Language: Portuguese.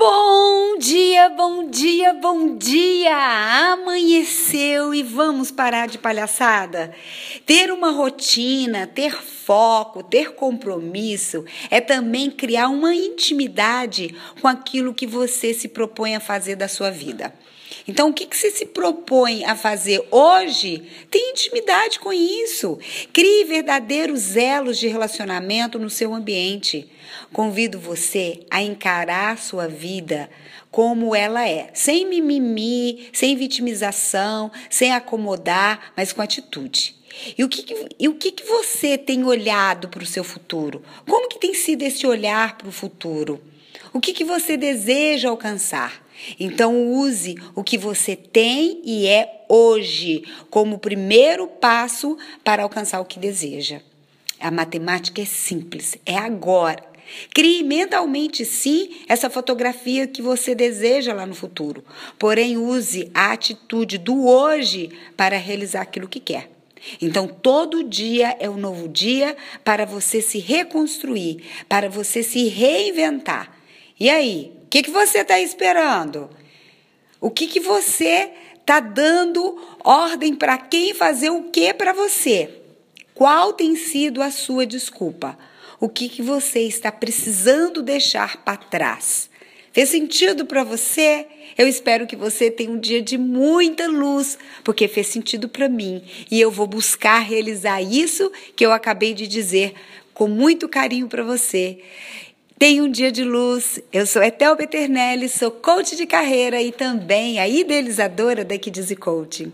Bom dia, bom dia, bom dia! Amanheceu e vamos parar de palhaçada? Ter uma rotina, ter foco, ter compromisso é também criar uma intimidade com aquilo que você se propõe a fazer da sua vida. Então, o que, que você se propõe a fazer hoje? Tem intimidade com isso. Crie verdadeiros elos de relacionamento no seu ambiente. Convido você a encarar sua vida como ela é, sem mimimi, sem vitimização, sem acomodar, mas com atitude. E o que, e o que, que você tem olhado para o seu futuro? Como que tem sido esse olhar para o futuro? O que, que você deseja alcançar? Então, use o que você tem e é hoje como primeiro passo para alcançar o que deseja. A matemática é simples, é agora. Crie mentalmente, sim, essa fotografia que você deseja lá no futuro. Porém, use a atitude do hoje para realizar aquilo que quer. Então, todo dia é um novo dia para você se reconstruir, para você se reinventar. E aí, o que, que você está esperando? O que, que você está dando ordem para quem fazer o que para você? Qual tem sido a sua desculpa? O que, que você está precisando deixar para trás? Fez sentido para você? Eu espero que você tenha um dia de muita luz, porque fez sentido para mim e eu vou buscar realizar isso que eu acabei de dizer com muito carinho para você. Tenha um dia de luz. Eu sou Etel Peternelli, sou coach de carreira e também a idealizadora da Kids Coaching.